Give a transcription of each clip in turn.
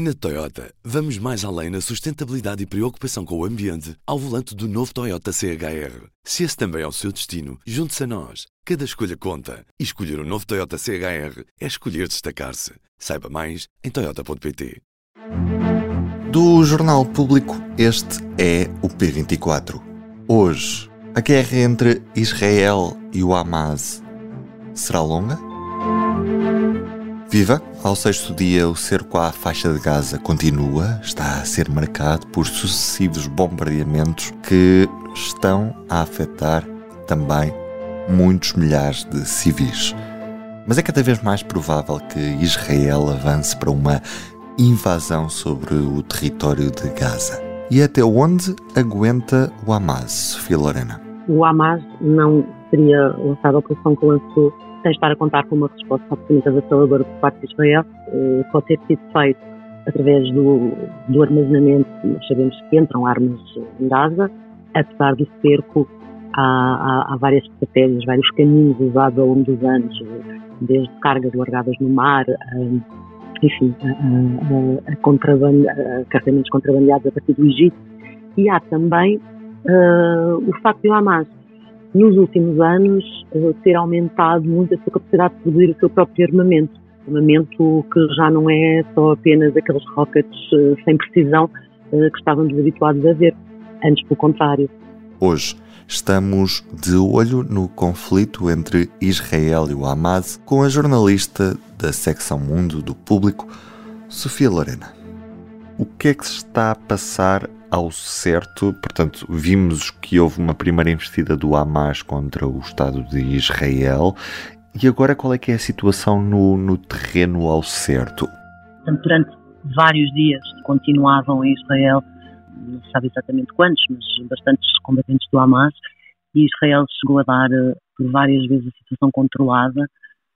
Na Toyota, vamos mais além na sustentabilidade e preocupação com o ambiente ao volante do novo Toyota CHR. Se esse também é o seu destino, junte-se a nós. Cada escolha conta. E escolher o um novo Toyota CHR é escolher destacar-se. Saiba mais em Toyota.pt. Do Jornal Público, este é o P24. Hoje, a guerra entre Israel e o Hamas será longa? Viva! Ao sexto dia, o cerco à faixa de Gaza continua, está a ser marcado por sucessivos bombardeamentos que estão a afetar também muitos milhares de civis. Mas é cada vez mais provável que Israel avance para uma invasão sobre o território de Gaza. E até onde aguenta o Hamas, Sofia Lorena? O Hamas não teria lançado a operação que lançou sem estar a contar com uma resposta absolutamente avassaladora por parte de Israel, eh, pode ter sido feito através do, do armazenamento, nós sabemos que entram armas em Gaza, apesar do cerco, há, há, há, várias estratégias, vários caminhos usados ao longo dos anos, desde cargas largadas no mar, a, enfim, a, a, a, contraband, a carregamentos contrabandeados a partir do Egito, e há também uh, o facto de o Hamas nos últimos anos, uh, ter aumentado muito a sua capacidade de produzir o seu próprio armamento. Armamento que já não é só apenas aqueles rockets uh, sem precisão uh, que estávamos habituados a ver. Antes, pelo contrário. Hoje, estamos de olho no conflito entre Israel e o Hamas com a jornalista da secção Mundo do Público, Sofia Lorena. O que é que se está a passar ao certo, portanto, vimos que houve uma primeira investida do Hamas contra o Estado de Israel. E agora qual é que é a situação no, no terreno ao certo? Durante vários dias continuavam em Israel, não se sabe exatamente quantos, mas bastantes combatentes do Hamas, e Israel chegou a dar eh, por várias vezes a situação controlada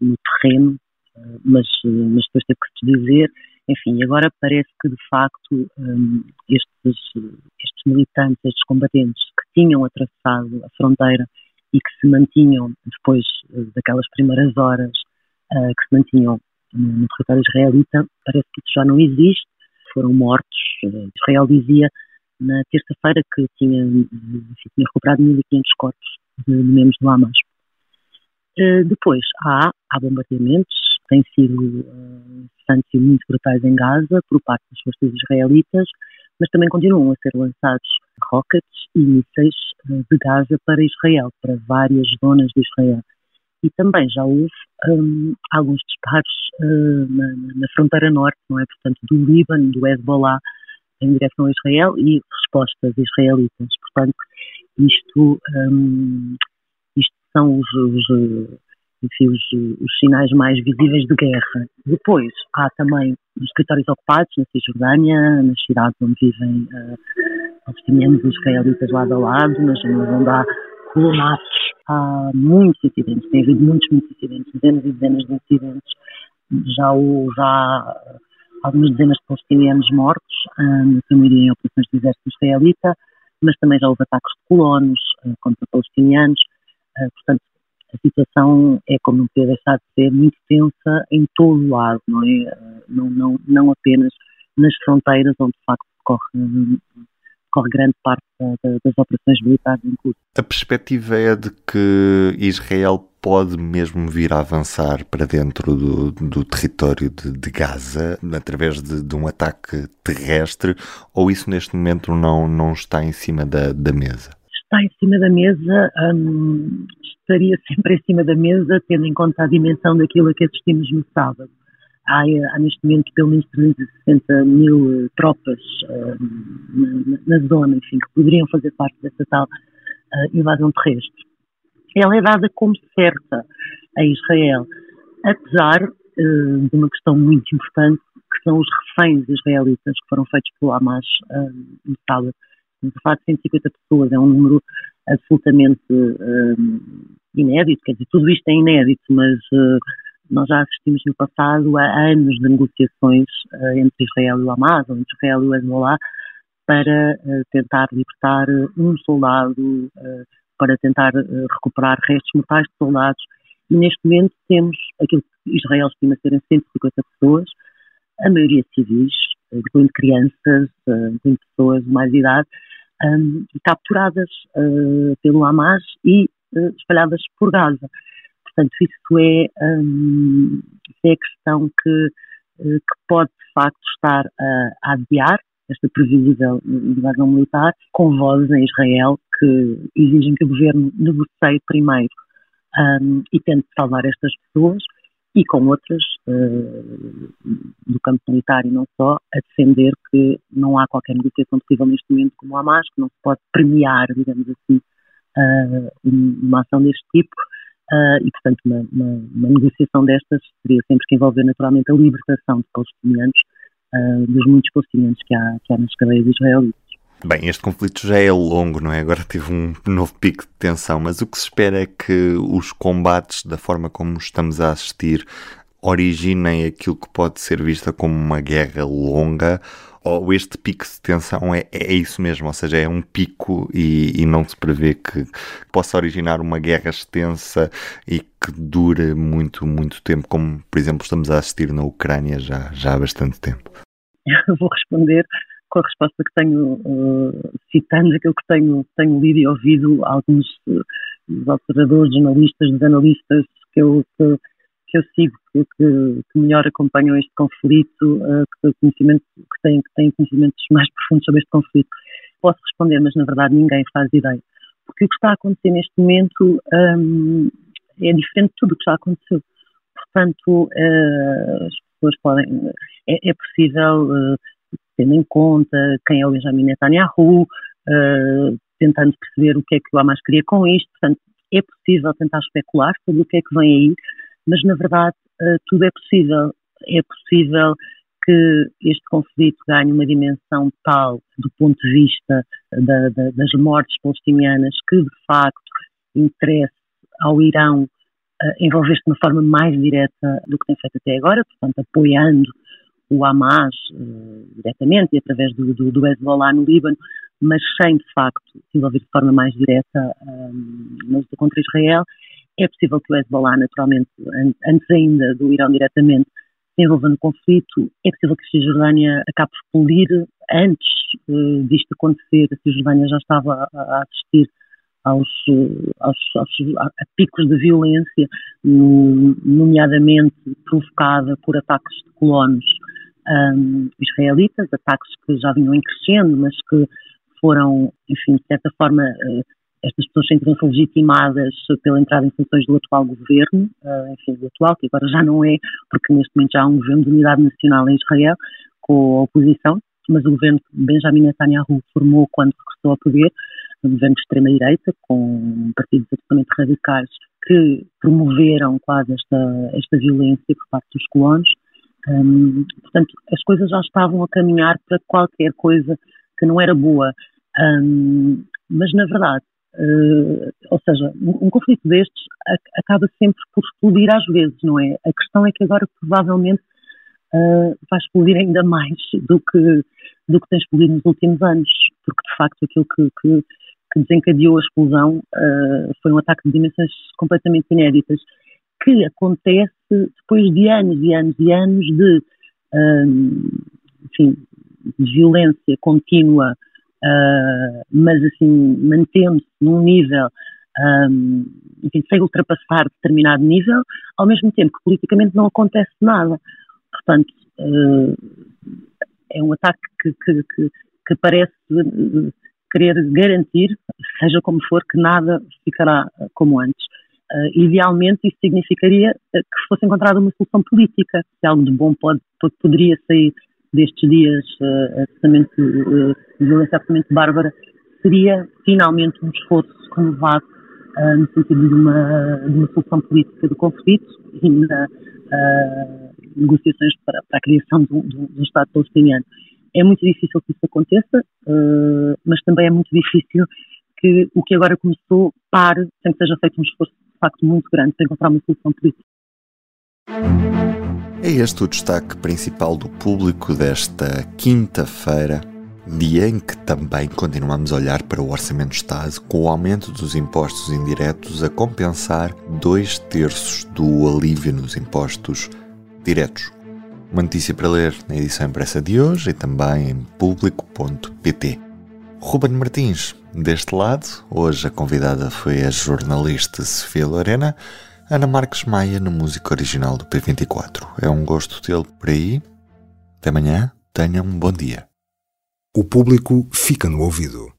no terreno, eh, mas, eh, mas depois teve que se dizer enfim, agora parece que de facto um, estes, estes militantes, estes combatentes que tinham atravessado a fronteira e que se mantinham depois uh, daquelas primeiras horas uh, que se mantinham no, território israelita, parece que isso já não existe, foram mortos. Uh, Israel dizia na terça-feira que tinha, enfim, tinha recuperado 1.500 corpos de, de membros do Hamas. depois há, há bombardeamentos, têm sido uh, e muito brutais em Gaza por parte das forças israelitas, mas também continuam a ser lançados rockets e mísseis uh, de Gaza para Israel, para várias zonas de Israel. E também já houve um, alguns disparos uh, na, na, fronteira norte, não é? Portanto, do Líbano, do Hezbollah, em direção a Israel e respostas israelitas. Portanto, isto, um, isto são os, os enfim, os, os, sinais mais visíveis de guerra. Depois, há também os escritórios ocupados na Cisjordânia, nas cidades onde vivem uh, palestinianos e israelitas lado a lado, nas zonas onde há colonatos. Há muitos incidentes, tem havido muitos, muitos incidentes, dezenas e dezenas de incidentes. Já, houve já algumas dezenas de palestinianos mortos, um, maioria em operações do exército israelita, mas também já houve ataques de colonos uh, contra palestinianos. Uh, portanto, a situação é, como não podia deixar de ser, muito tensa em todo o lado, não é? Não, não, não apenas nas fronteiras, onde de facto corre, corre grande parte das operações militares em curso. A perspectiva é de que Israel pode mesmo vir a avançar para dentro do, do território de, de, Gaza através de, de, um ataque terrestre ou isso neste momento não, não está em cima da, da mesa? Está em cima da mesa, hum, estaria sempre em cima da mesa, tendo em conta a dimensão daquilo a que assistimos no sábado. Há, há neste momento pelo menos 360 mil uh, tropas uh, na, na, zona, enfim, que poderiam fazer parte dessa tal uh, invasão terrestre. Ela é dada como certa a Israel, apesar de uma questão muito importante, que são os reféns israelitas que foram feitos pelo Hamas no sábado. Estamos a falar de 150 pessoas, é um número absolutamente uh, inédito, quer dizer, tudo isto é inédito, mas uh, nós já assistimos no passado a anos de negociações uh, entre Israel e o Hamas, ou entre Israel e o Hezbollah, para tentar libertar um soldado, para tentar recuperar restos mortais de soldados. E neste momento temos aquilo que Israel estima serem 150 pessoas, a maioria civis, incluindo crianças, incluindo pessoas de mais idade, um, capturadas uh, pelo Hamas e uh, espalhadas por Gaza. Portanto, isso é, um, é a questão que, uh, que pode de facto estar a, a adiar esta previsível invasão militar, com vozes em Israel que exigem que o governo negocie primeiro um, e tente salvar estas pessoas e com outras uh, do campo militar e não só, a defender que não há qualquer negociação possível neste momento como o Hamas, que não se pode premiar, digamos assim, uh, uma ação deste tipo. Uh, e, portanto, uma, uma, uma, negociação destas teria sempre que envolver naturalmente a libertação de palestinianos, dos muitos palestinianos que há, que há nas cadeias israelitas. Bem, este conflito já é longo, não é? Agora teve um novo pico de tensão, mas o que se espera é que os combates, da forma como estamos a assistir, originem aquilo que pode ser vista como uma guerra longa, ou este pico de tensão é, é isso mesmo, ou seja, é um pico e, e não se prevê que possa originar uma guerra extensa e que dure muito, muito tempo, como, por exemplo, estamos a assistir na Ucrânia já, já há bastante tempo. Eu vou responder com a resposta que tenho, uh, citando aquilo que tenho, tenho lido e ouvido alguns uh, dos observadores, jornalistas, dos analistas que eu, que, que eu sigo, que, que, melhor acompanham este conflito, uh, que, conhecimento, que, têm, que têm conhecimentos mais profundos sobre este conflito. Posso responder, mas na verdade ninguém faz ideia. Porque o que está a acontecer neste momento um, é diferente de tudo o que já aconteceu. Portanto, as pessoas podem. É, é possível tendo em conta quem é o Benjamin Netanyahu, uh, tentando perceber o que é que o Hamas queria com isto. Portanto, é possível tentar especular sobre o que é que vem aí, mas na verdade uh, tudo é possível. É possível que este conflito ganhe uma dimensão tal do ponto de vista da, da, das mortes palestinianas que de facto interesse ao Irão uh, envolver-se de uma forma mais direta do que tem feito até agora, portanto apoiando o Hamas uh, diretamente e através do, do, do Hezbollah no Líbano, mas sem de facto se envolver de forma mais direta um, na luta contra Israel. É possível que o Hezbollah, naturalmente, antes ainda do Irão diretamente, se envolva no conflito. É possível que a Cisjordânia acabe por explodir antes uh, disto acontecer. A Cisjordânia já estava a, a assistir aos, aos, aos a picos de violência, nomeadamente provocada por ataques de colonos um, israelitas, ataques que já vinham em crescendo, mas que foram, enfim, de certa forma, uh, estas pessoas sentiram-se legitimadas pela entrada em funções do atual governo, uh, enfim, do atual, que agora já não é, porque neste momento já há um governo de unidade nacional em Israel, com a oposição, mas o governo que Benjamin Netanyahu formou quando regressou ao poder, um governo de extrema-direita, com partidos absolutamente radicais que promoveram quase esta, esta violência por parte dos colonos, um, portanto, as coisas já estavam a caminhar para qualquer coisa que não era boa. Um, mas, na verdade, uh, ou seja, um, conflito destes acaba sempre por explodir às vezes, não é? A questão é que agora provavelmente uh, vai explodir ainda mais do que, do que tem explodido nos últimos anos, porque de facto aquilo que, que, que desencadeou a explosão uh, foi um ataque de dimensões completamente inéditas que acontece depois de anos e anos e anos de, um, enfim, de violência contínua, uh, mas assim, mantendo-se num nível, um, enfim, sem ultrapassar determinado nível, ao mesmo tempo que politicamente não acontece nada. Portanto, uh, é um ataque que, que, que, que parece querer garantir, seja como for, que nada ficará como antes. Uh, idealmente, isso significaria uh, que fosse encontrada uma solução política. Se algo de bom pode, poderia sair destes dias uh, absolutamente, uh, de violência absolutamente bárbara, seria finalmente um esforço renovado no sentido de uma, de uma, solução política do conflito e na negociações para, para, a criação de um Estado palestiniano. É muito difícil que isso aconteça, mas também é muito difícil que o que agora começou pare sem que seja feito um esforço de facto muito grande para encontrar uma solução política. É este o destaque principal do público desta quinta-feira, dia em que também continuamos a olhar para o Orçamento de Estado com o aumento dos impostos indiretos a compensar dois terços do alívio nos impostos diretos. Uma notícia para ler na edição impressa de hoje e também em público.pt. Ruben Martins, deste lado, hoje a convidada foi a jornalista Sofia Lorena, Ana Marques Maia na música original do P24. É um gosto tê-lo por aí. Até amanhã, tenha um bom dia. O público fica no ouvido.